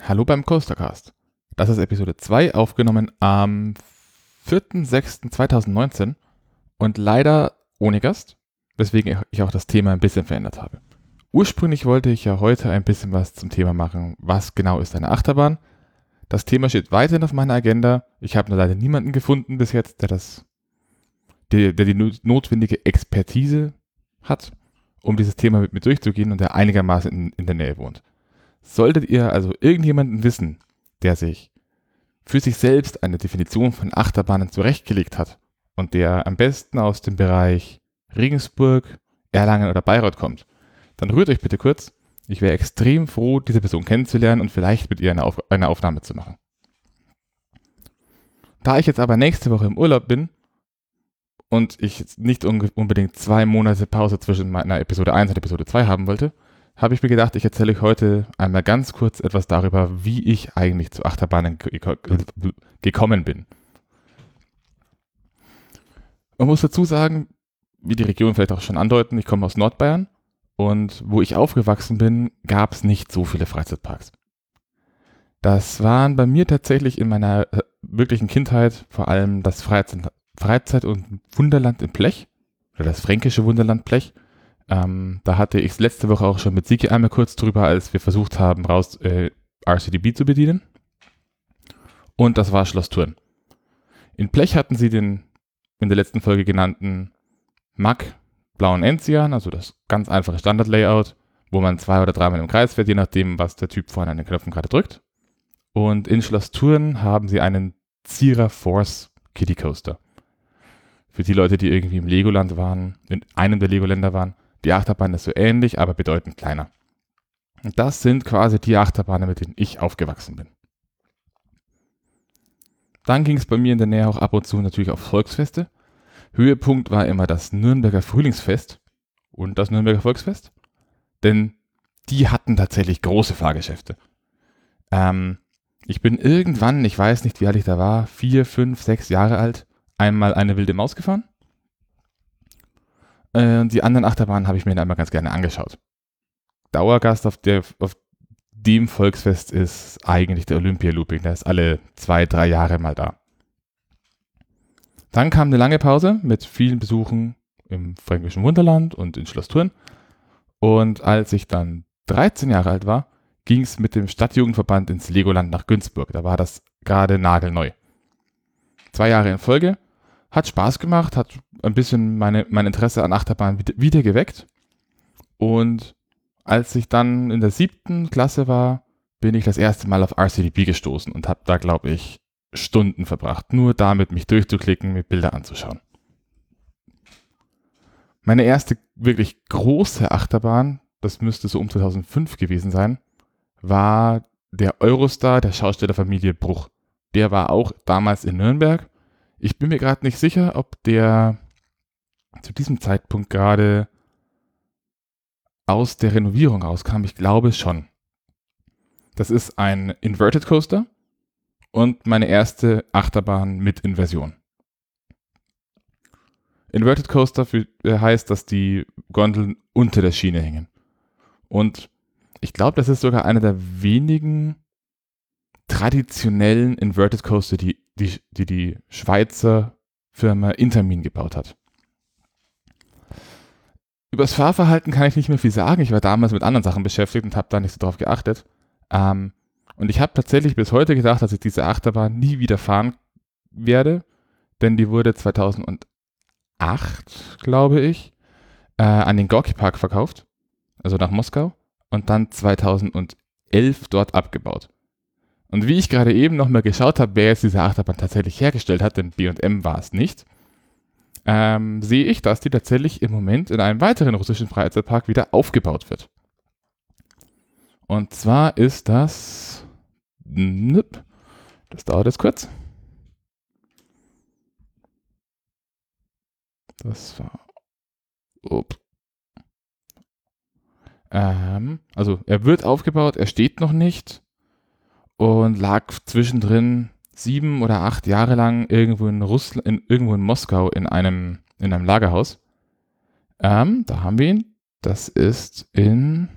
Hallo beim Coastercast. Das ist Episode 2, aufgenommen am 4.6.2019 und leider ohne Gast, weswegen ich auch das Thema ein bisschen verändert habe. Ursprünglich wollte ich ja heute ein bisschen was zum Thema machen, was genau ist eine Achterbahn. Das Thema steht weiterhin auf meiner Agenda. Ich habe leider niemanden gefunden bis jetzt, der das, der, der die notwendige Expertise hat, um dieses Thema mit mir durchzugehen und der einigermaßen in, in der Nähe wohnt. Solltet ihr also irgendjemanden wissen, der sich für sich selbst eine Definition von Achterbahnen zurechtgelegt hat und der am besten aus dem Bereich Regensburg, Erlangen oder Bayreuth kommt, dann rührt euch bitte kurz. Ich wäre extrem froh, diese Person kennenzulernen und vielleicht mit ihr eine, Auf eine Aufnahme zu machen. Da ich jetzt aber nächste Woche im Urlaub bin und ich nicht unbedingt zwei Monate Pause zwischen meiner Episode 1 und Episode 2 haben wollte, habe ich mir gedacht, ich erzähle euch heute einmal ganz kurz etwas darüber, wie ich eigentlich zu Achterbahnen gekommen bin. Man muss dazu sagen, wie die Region vielleicht auch schon andeuten, ich komme aus Nordbayern und wo ich aufgewachsen bin, gab es nicht so viele Freizeitparks. Das waren bei mir tatsächlich in meiner äh, wirklichen Kindheit vor allem das Freizeit, Freizeit und Wunderland in Blech oder das fränkische Wunderland Blech ähm, da hatte ich letzte Woche auch schon mit Siki einmal kurz drüber, als wir versucht haben, raus äh, RCDB zu bedienen. Und das war Schloss Thurn. In Blech hatten sie den in der letzten Folge genannten MAC blauen Enzian, also das ganz einfache Standard-Layout, wo man zwei oder dreimal im Kreis fährt, je nachdem, was der Typ vorne an den Knöpfen gerade drückt. Und in Schloss Thurn haben sie einen Zierer Force Kitty Coaster. Für die Leute, die irgendwie im Legoland waren, in einem der Legoländer waren, die Achterbahn ist so ähnlich, aber bedeutend kleiner. Und das sind quasi die Achterbahnen, mit denen ich aufgewachsen bin. Dann ging es bei mir in der Nähe auch ab und zu natürlich auf Volksfeste. Höhepunkt war immer das Nürnberger Frühlingsfest und das Nürnberger Volksfest. Denn die hatten tatsächlich große Fahrgeschäfte. Ähm, ich bin irgendwann, ich weiß nicht, wie alt ich da war, vier, fünf, sechs Jahre alt, einmal eine wilde Maus gefahren. Äh, die anderen Achterbahnen habe ich mir dann einmal ganz gerne angeschaut. Dauergast auf, der, auf dem Volksfest ist eigentlich der Olympia-Looping. Der ist alle zwei, drei Jahre mal da. Dann kam eine lange Pause mit vielen Besuchen im Fränkischen Wunderland und in Schloss Thurn. Und als ich dann 13 Jahre alt war, ging es mit dem Stadtjugendverband ins Legoland nach Günzburg. Da war das gerade nagelneu. Zwei Jahre in Folge hat Spaß gemacht, hat ein bisschen meine, mein Interesse an Achterbahn wieder, geweckt. Und als ich dann in der siebten Klasse war, bin ich das erste Mal auf RCDB gestoßen und habe da, glaube ich, Stunden verbracht, nur damit mich durchzuklicken, mir Bilder anzuschauen. Meine erste wirklich große Achterbahn, das müsste so um 2005 gewesen sein, war der Eurostar der Schaustellerfamilie Bruch. Der war auch damals in Nürnberg ich bin mir gerade nicht sicher, ob der zu diesem Zeitpunkt gerade aus der Renovierung rauskam. Ich glaube schon. Das ist ein Inverted Coaster und meine erste Achterbahn mit Inversion. Inverted Coaster äh, heißt, dass die Gondeln unter der Schiene hängen. Und ich glaube, das ist sogar einer der wenigen traditionellen Inverted Coaster, die die, die, die Schweizer Firma Intermin gebaut hat. Über das Fahrverhalten kann ich nicht mehr viel sagen. Ich war damals mit anderen Sachen beschäftigt und habe da nicht so drauf geachtet. Ähm, und ich habe tatsächlich bis heute gedacht, dass ich diese Achterbahn nie wieder fahren werde, denn die wurde 2008, glaube ich, äh, an den Gorki Park verkauft, also nach Moskau, und dann 2011 dort abgebaut. Und wie ich gerade eben nochmal geschaut habe, wer jetzt diese Achterbahn tatsächlich hergestellt hat, denn BM war es nicht, ähm, sehe ich, dass die tatsächlich im Moment in einem weiteren russischen Freizeitpark wieder aufgebaut wird. Und zwar ist das. Das dauert jetzt kurz. Das war. Up. Ähm, also er wird aufgebaut, er steht noch nicht und lag zwischendrin sieben oder acht Jahre lang irgendwo in Russland, in, irgendwo in Moskau in einem, in einem Lagerhaus. Ähm, da haben wir ihn. Das ist in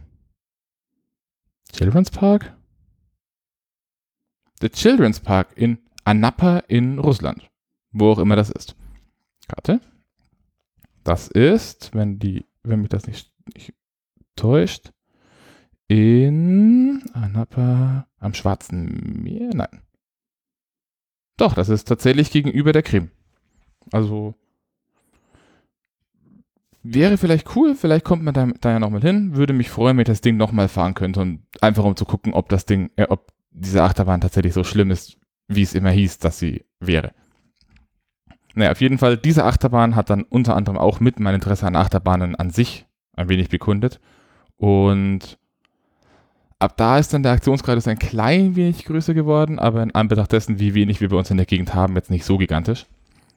Children's Park. der Children's Park in Anapa in Russland. Wo auch immer das ist. Karte. Das ist, wenn die, wenn mich das nicht, nicht täuscht, in Anapa am Schwarzen Meer? Nein. Doch, das ist tatsächlich gegenüber der Krim. Also wäre vielleicht cool, vielleicht kommt man da, da ja nochmal hin. Würde mich freuen, wenn ich das Ding nochmal fahren könnte und einfach um zu gucken, ob das Ding, äh, ob diese Achterbahn tatsächlich so schlimm ist, wie es immer hieß, dass sie wäre. Naja, auf jeden Fall, diese Achterbahn hat dann unter anderem auch mit mein Interesse an Achterbahnen an sich ein wenig bekundet. Und ab da ist dann der Aktionsgrad ein klein wenig größer geworden, aber in Anbetracht dessen, wie wenig wir bei uns in der Gegend haben, jetzt nicht so gigantisch.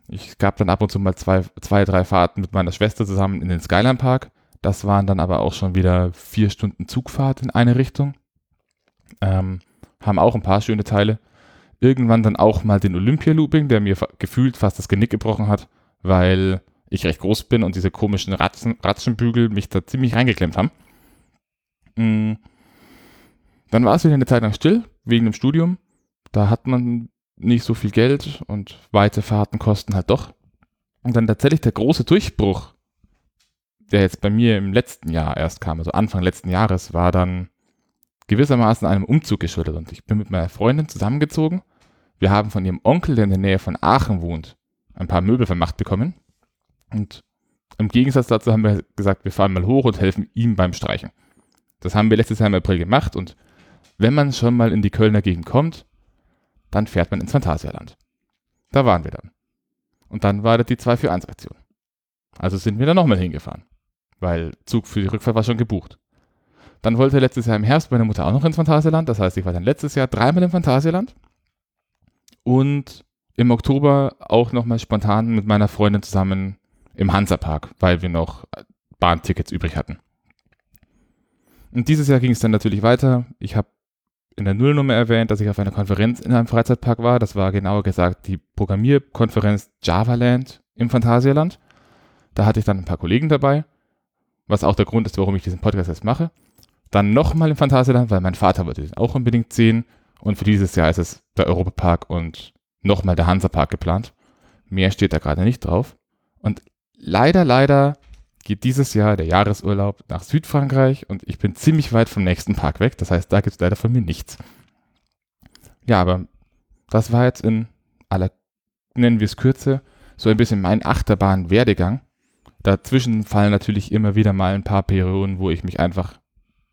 Ich gab dann ab und zu mal zwei, zwei, drei Fahrten mit meiner Schwester zusammen in den Skyline Park. Das waren dann aber auch schon wieder vier Stunden Zugfahrt in eine Richtung. Ähm, haben auch ein paar schöne Teile. Irgendwann dann auch mal den Olympia-Looping, der mir gefühlt fast das Genick gebrochen hat, weil ich recht groß bin und diese komischen Ratzen, Ratschenbügel mich da ziemlich reingeklemmt haben. Mhm. Dann war es wieder eine Zeit lang still, wegen dem Studium. Da hat man nicht so viel Geld und weite Fahrten kosten halt doch. Und dann tatsächlich der große Durchbruch, der jetzt bei mir im letzten Jahr erst kam, also Anfang letzten Jahres, war dann gewissermaßen einem Umzug geschuldet. Und ich bin mit meiner Freundin zusammengezogen. Wir haben von ihrem Onkel, der in der Nähe von Aachen wohnt, ein paar Möbel vermacht bekommen. Und im Gegensatz dazu haben wir gesagt, wir fahren mal hoch und helfen ihm beim Streichen. Das haben wir letztes Jahr im April gemacht und wenn man schon mal in die Kölner Gegend kommt, dann fährt man ins Phantasialand. Da waren wir dann. Und dann war das die 2 für 1 Aktion. Also sind wir da nochmal hingefahren. Weil Zug für die Rückfahrt war schon gebucht. Dann wollte letztes Jahr im Herbst meine Mutter auch noch ins Phantasialand. Das heißt, ich war dann letztes Jahr dreimal im Phantasialand. Und im Oktober auch nochmal spontan mit meiner Freundin zusammen im Hansapark, weil wir noch Bahntickets übrig hatten. Und dieses Jahr ging es dann natürlich weiter. Ich habe in der Nullnummer erwähnt, dass ich auf einer Konferenz in einem Freizeitpark war. Das war genauer gesagt die Programmierkonferenz Javaland im Phantasialand. Da hatte ich dann ein paar Kollegen dabei, was auch der Grund ist, warum ich diesen Podcast jetzt mache. Dann nochmal im Phantasialand, weil mein Vater wollte den auch unbedingt sehen. Und für dieses Jahr ist es der Europapark und nochmal der Hansapark geplant. Mehr steht da gerade nicht drauf. Und leider, leider geht dieses Jahr der Jahresurlaub nach Südfrankreich und ich bin ziemlich weit vom nächsten Park weg. Das heißt, da gibt es leider von mir nichts. Ja, aber das war jetzt in aller, nennen wir es Kürze, so ein bisschen mein Achterbahn-Werdegang. Dazwischen fallen natürlich immer wieder mal ein paar Perioden, wo ich mich einfach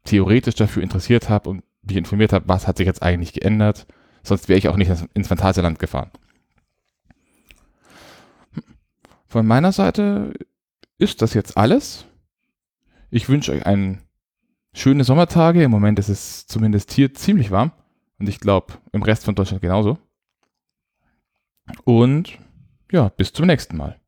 theoretisch dafür interessiert habe und mich informiert habe, was hat sich jetzt eigentlich geändert. Sonst wäre ich auch nicht ins Phantasialand gefahren. Von meiner Seite ist das jetzt alles. Ich wünsche euch einen schöne Sommertage. Im Moment ist es zumindest hier ziemlich warm. Und ich glaube, im Rest von Deutschland genauso. Und ja, bis zum nächsten Mal.